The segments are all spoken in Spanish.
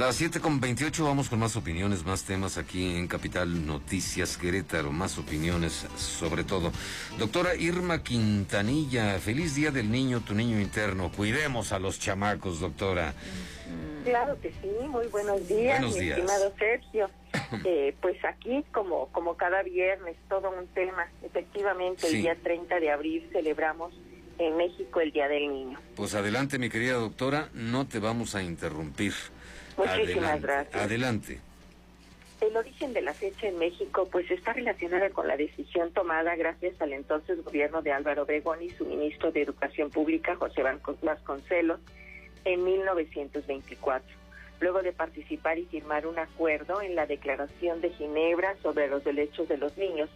Las 7 con 28 vamos con más opiniones, más temas aquí en Capital Noticias Querétaro, más opiniones sobre todo. Doctora Irma Quintanilla, feliz día del niño, tu niño interno. Cuidemos a los chamacos, doctora. Claro que sí, muy buenos días, Buenos mi días. estimado Sergio. Eh, pues aquí, como, como cada viernes, todo un tema. Efectivamente, Sí. el día 30 de abril celebramos en México el Día del Niño. Pues adelante, mi querida doctora, no te vamos a interrumpir. Muchísimas adelante, gracias. Adelante. El origen de la fecha en México pues está relacionada con la decisión tomada gracias al entonces gobierno de Álvaro Obregón y su ministro de Educación Pública, José Vasco- Vasconcelos, en 1924, luego de participar y firmar un acuerdo en la Declaración de Ginebra sobre los derechos de los niños,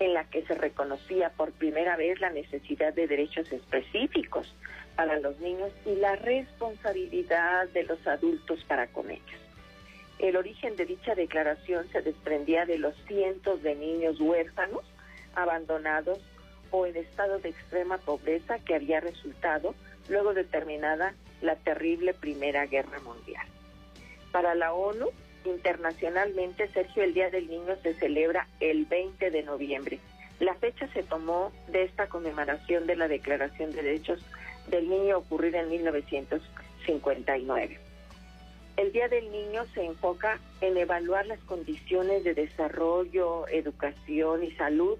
en la que se reconocía por primera vez la necesidad de derechos específicos para los niños y la responsabilidad de los adultos para con ellos. El origen de dicha declaración se desprendía de los cientos de niños huérfanos, abandonados o en estado de extrema pobreza que había resultado luego de terminada la terrible Primera Guerra Mundial. Para la ONU, internacionalmente, Sergio, el Día del Niño se celebra el 20 de noviembre. La fecha se tomó de esta conmemoración de la Declaración de Derechos del Niño ocurrida en 1959. El Día del Niño se enfoca en evaluar las condiciones de desarrollo, educación y salud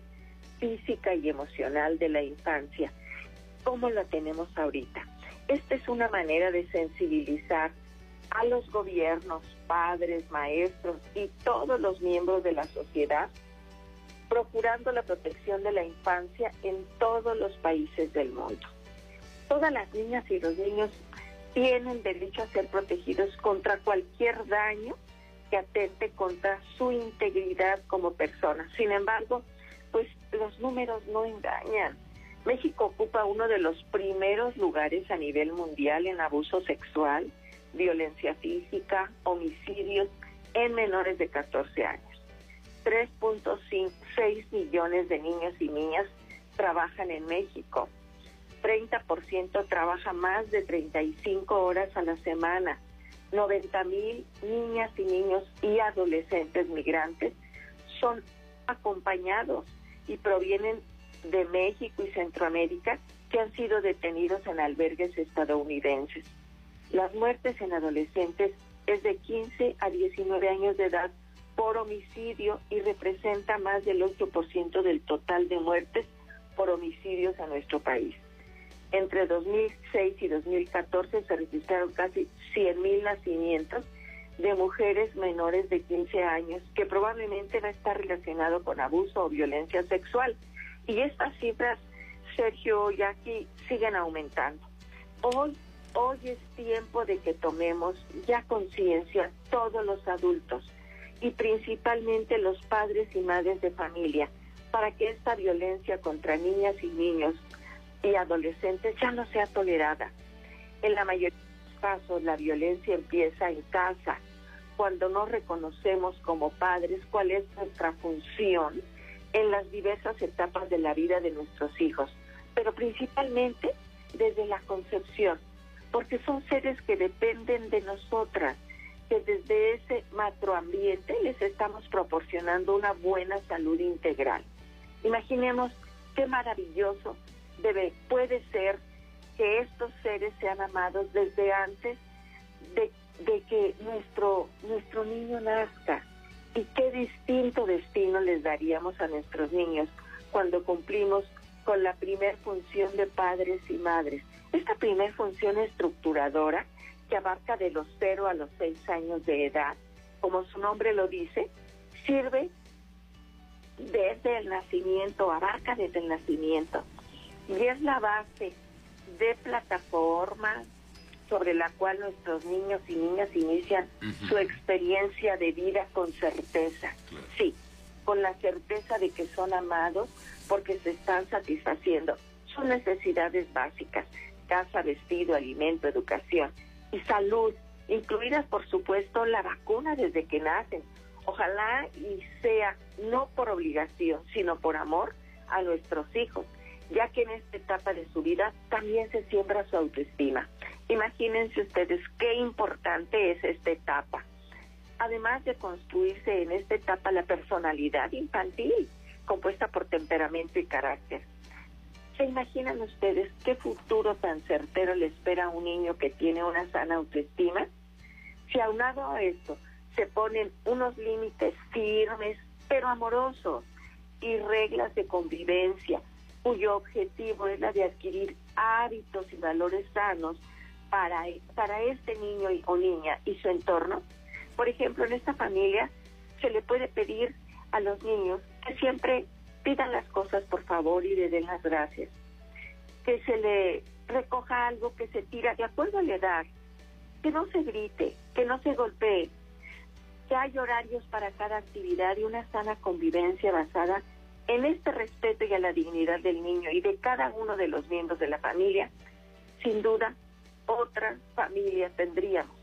física y emocional de la infancia. ¿Cómo la tenemos ahorita? Esta es una manera de sensibilizar a los gobiernos, padres, maestros y todos los miembros de la sociedad, procurando la protección de la infancia en todos los países del mundo. Todas las niñas y los niños tienen derecho a ser protegidos contra cualquier daño que atente contra su integridad como persona. Sin embargo, pues los números no engañan. México ocupa uno de los primeros lugares a nivel mundial en abuso sexual, violencia física, homicidios en menores de 14 años. 3.6 millones de niños y niñas trabajan en México. 30% trabaja más de 35 horas a la semana. 90 mil niñas y niños y adolescentes migrantes son acompañados y provienen de México y Centroamérica que han sido detenidos en albergues estadounidenses. Las muertes en adolescentes es de 15 a 19 años de edad por homicidio y representa más del 8% del total de muertes por homicidios en nuestro país. Entre 2006 y 2014 se registraron casi 100.000 nacimientos de mujeres menores de 15 años, que probablemente va a estar relacionado con abuso o violencia sexual. Y estas cifras, Sergio y aquí, siguen aumentando. Hoy, hoy es tiempo de que tomemos ya conciencia todos los adultos y principalmente los padres y madres de familia para que esta violencia contra niñas y niños y adolescentes ya no sea tolerada. En la mayoría de los casos la violencia empieza en casa, cuando no reconocemos como padres cuál es nuestra función en las diversas etapas de la vida de nuestros hijos, pero principalmente desde la concepción, porque son seres que dependen de nosotras, que desde ese macroambiente les estamos proporcionando una buena salud integral. Imaginemos qué maravilloso debe, puede ser que estos seres sean amados desde antes de, que nuestro, nuestro niño nazca. Y qué distinto destino les daríamos a nuestros niños cuando cumplimos con la primer función de padres y madres. Esta primer función estructuradora que abarca de los 0 a los 6 años de edad, como su nombre lo dice, sirve desde el nacimiento, abarca desde el nacimiento. Y es la base de plataforma sobre la cual nuestros niños y niñas inician su experiencia de vida con certeza. Claro. Sí, con la certeza de que son amados porque se están satisfaciendo sus necesidades básicas, casa, vestido, alimento, educación y salud, incluidas por supuesto la vacuna desde que nacen. Ojalá y sea no por obligación, sino por amor a nuestros hijos, ya que en esta etapa de su vida también se siembra su autoestima. Imagínense ustedes qué importante es esta etapa. Además de construirse en esta etapa la personalidad infantil, compuesta por temperamento y carácter. ¿Se imaginan ustedes qué futuro tan certero le espera a un niño que tiene una sana autoestima? Si aunado a esto se ponen unos límites firmes pero amorosos y reglas de convivencia cuyo objetivo es la de adquirir hábitos y valores sanos para, para este niño o niña y su entorno. Por ejemplo, en esta familia se le puede pedir a los niños que siempre pidan las cosas por favor y le den las gracias. Que se le recoja algo que se tira de acuerdo a la edad. Que no se grite, que no se golpee. Que hay horarios para cada actividad y una sana convivencia basada en este respeto y a la dignidad del niño y de cada uno de los miembros de la familia. Sin duda, otra familia tendríamos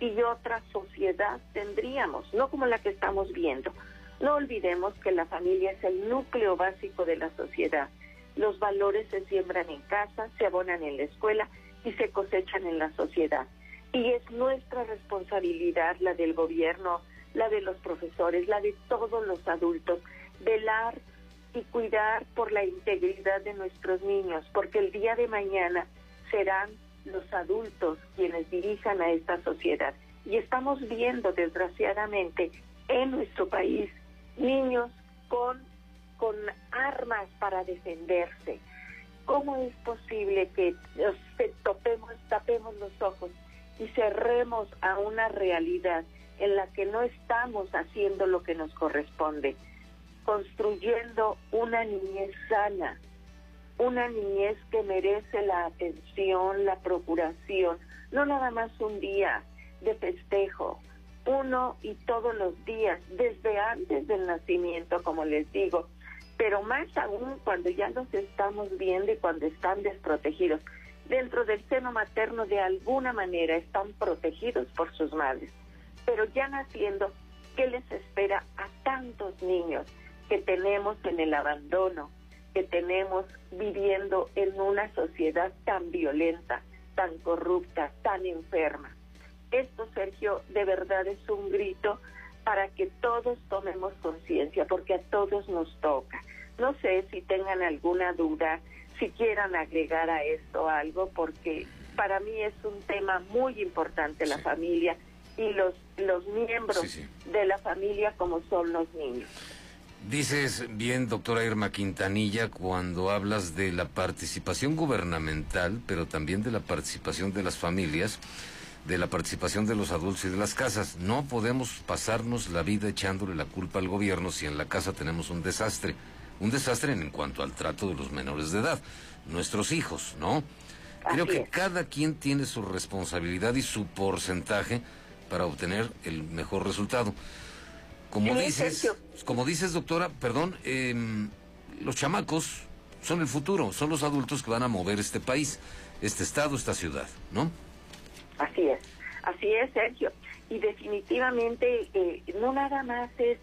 y otra sociedad tendríamos, no como la que estamos viendo. No olvidemos que la familia es el núcleo básico de la sociedad. Los valores se siembran en casa, se abonan en la escuela y se cosechan en la sociedad. Y es nuestra responsabilidad, la del gobierno, la de los profesores, la de todos los adultos, velar y cuidar por la integridad de nuestros niños, porque el día de mañana serán los adultos quienes dirijan a esta sociedad. Y estamos viendo, desgraciadamente, en nuestro país niños con, con armas para defenderse. ¿Cómo es posible que topemos, tapemos los ojos y cerremos a una realidad en la que no estamos haciendo lo que nos corresponde? Construyendo una niñez sana, una niñez que merece la atención, la procuración, no nada más un día de festejo, uno y todos los días, desde antes del nacimiento, como les digo, pero más aún cuando ya los estamos viendo y cuando están desprotegidos. Dentro del seno materno de alguna manera están protegidos por sus madres, pero ya naciendo, ¿qué les espera a tantos niños que tenemos en el abandono, que tenemos viviendo en una sociedad tan violenta, tan corrupta, tan enferma. Esto, Sergio, de verdad es un grito para que todos tomemos conciencia, porque a todos nos toca. No sé si tengan alguna duda, si quieran agregar a esto algo, porque para mí es un tema muy importante la familia y los, los miembros de la familia como son los niños. Dices bien, doctora Irma Quintanilla, cuando hablas de la participación gubernamental, pero también de la participación de las familias, de la participación de los adultos y de las casas. No podemos pasarnos la vida echándole la culpa al gobierno si en la casa tenemos un desastre. Un desastre en cuanto al trato de los menores de edad, nuestros hijos, ¿no? Creo que cada quien tiene su responsabilidad y su porcentaje para obtener el mejor resultado. Como dices, como dices, doctora, perdón, em, los chamacos son el futuro, son los adultos que van a mover este país, este estado, esta ciudad, ¿no? Así es, así es, Sergio. Y definitivamente eh, no nada más es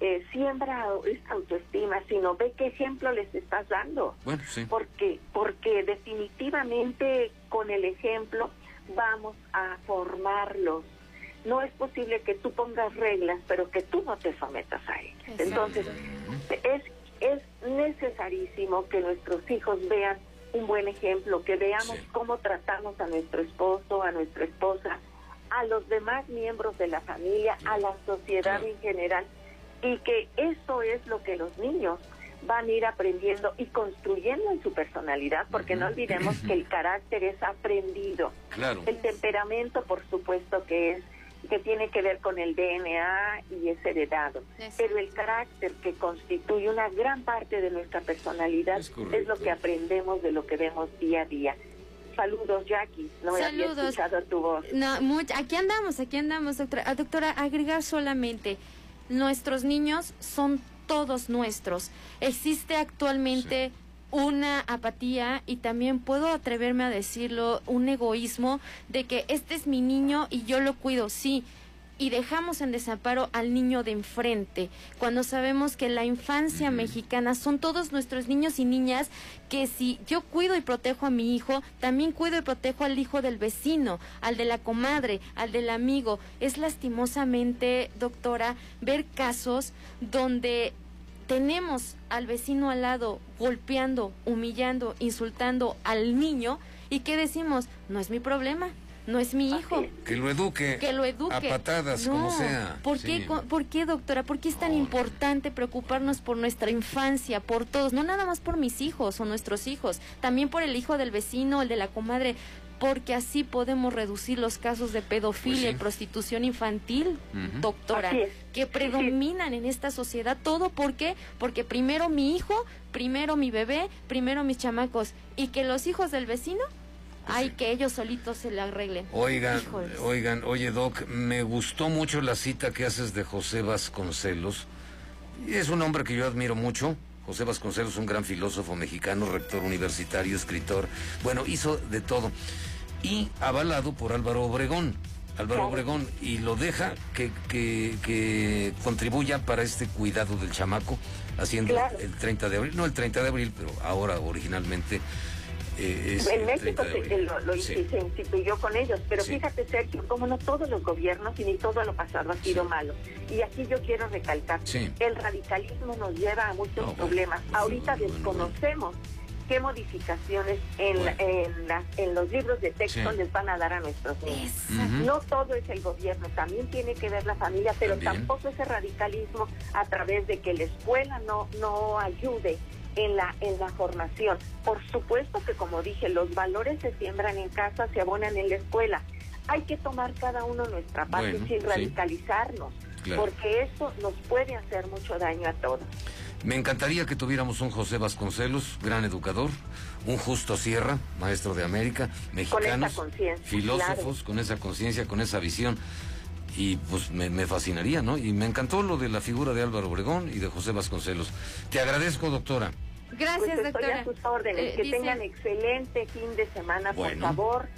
eh, siembra esta autoestima, sino ve qué ejemplo les estás dando. Bueno, sí. Porque, porque definitivamente con el ejemplo vamos a formarlos no es posible que tú pongas reglas, pero que tú no te sometas a ellas. Entonces, es, es necesarísimo que nuestros hijos vean un buen ejemplo, que veamos cómo tratamos a nuestro esposo, a nuestra esposa, a los demás miembros de la familia, a la sociedad en general, y que eso es lo que los niños van a ir aprendiendo y construyendo en su personalidad, porque no olvidemos que el carácter es aprendido. El temperamento, por supuesto, que es que tiene que ver con el DNA y es heredado. Pero el carácter que constituye una gran parte de nuestra personalidad es, lo que aprendemos de lo que vemos día a día. Saludos, Jackie. No había escuchado tu voz. No, aquí andamos, aquí andamos, doctora. Ah, doctora, agregar solamente, nuestros niños son todos nuestros. Existe actualmente una apatía y también puedo atreverme a decirlo, un egoísmo de que este es mi niño y yo lo cuido, sí, y dejamos en desamparo al niño de enfrente, cuando sabemos que la infancia mexicana son todos nuestros niños y niñas que si yo cuido y protejo a mi hijo, también cuido y protejo al hijo del vecino, al de la comadre, al del amigo. Es lastimosamente, doctora, ver casos donde tenemos al vecino al lado golpeando, humillando, insultando al niño y que decimos, no es mi problema, no es mi hijo. Que lo eduque. Que lo eduque. A patadas, como sea. ¿por, qué, ¿Por qué, doctora? ¿Por qué es tan importante preocuparnos por nuestra infancia, por todos? No nada más por mis hijos o nuestros hijos, también por el hijo del vecino, el de la comadre porque así podemos reducir los casos de pedofilia pues y prostitución infantil, doctora, que predominan en esta sociedad. ¿Todo por qué? Porque primero mi hijo, primero mi bebé, primero mis chamacos, y que los hijos del vecino pues hay que ellos solitos se le arreglen. Oigan, oigan, oye Doc, me gustó mucho la cita que haces de José Vasconcelos. Es un hombre que yo admiro mucho. José Vasconcelos, un gran filósofo mexicano, rector universitario, escritor. Bueno, hizo de todo y avalado por Álvaro Obregón. Álvaro Obregón y lo deja que, que, contribuya para este cuidado del chamaco, haciendo el 30 de abril, no el 30 de abril, pero ahora originalmente eh, en México se, lo, instituyó con ellos, pero fíjate Sergio, como no todos los gobiernos y ni todo lo pasado ha sido malo. Y aquí yo quiero recalcar, el radicalismo nos lleva a muchos problemas. Ahorita desconocemos qué modificaciones en, en, los libros de texto les van a dar a nuestros niños. No todo es el gobierno, también tiene que ver la familia, pero tampoco ese radicalismo a través de que la escuela no, no ayude en la, en la formación. Por supuesto que, como dije, los valores se siembran en casa, se abonan en la escuela. Hay que tomar cada uno nuestra parte sin radicalizarnos, porque eso nos puede hacer mucho daño a todos. Me encantaría que tuviéramos un José Vasconcelos, gran educador, un Justo Sierra, maestro de América, mexicanos, filósofos con esa conciencia, con esa visión. Y pues me, fascinaría, ¿no? Y me encantó lo de la figura de Álvaro Obregón y de José Vasconcelos. Te agradezco, doctora. Gracias, pues doctora. a sus órdenes. Eh, que tengan excelente fin de semana, por favor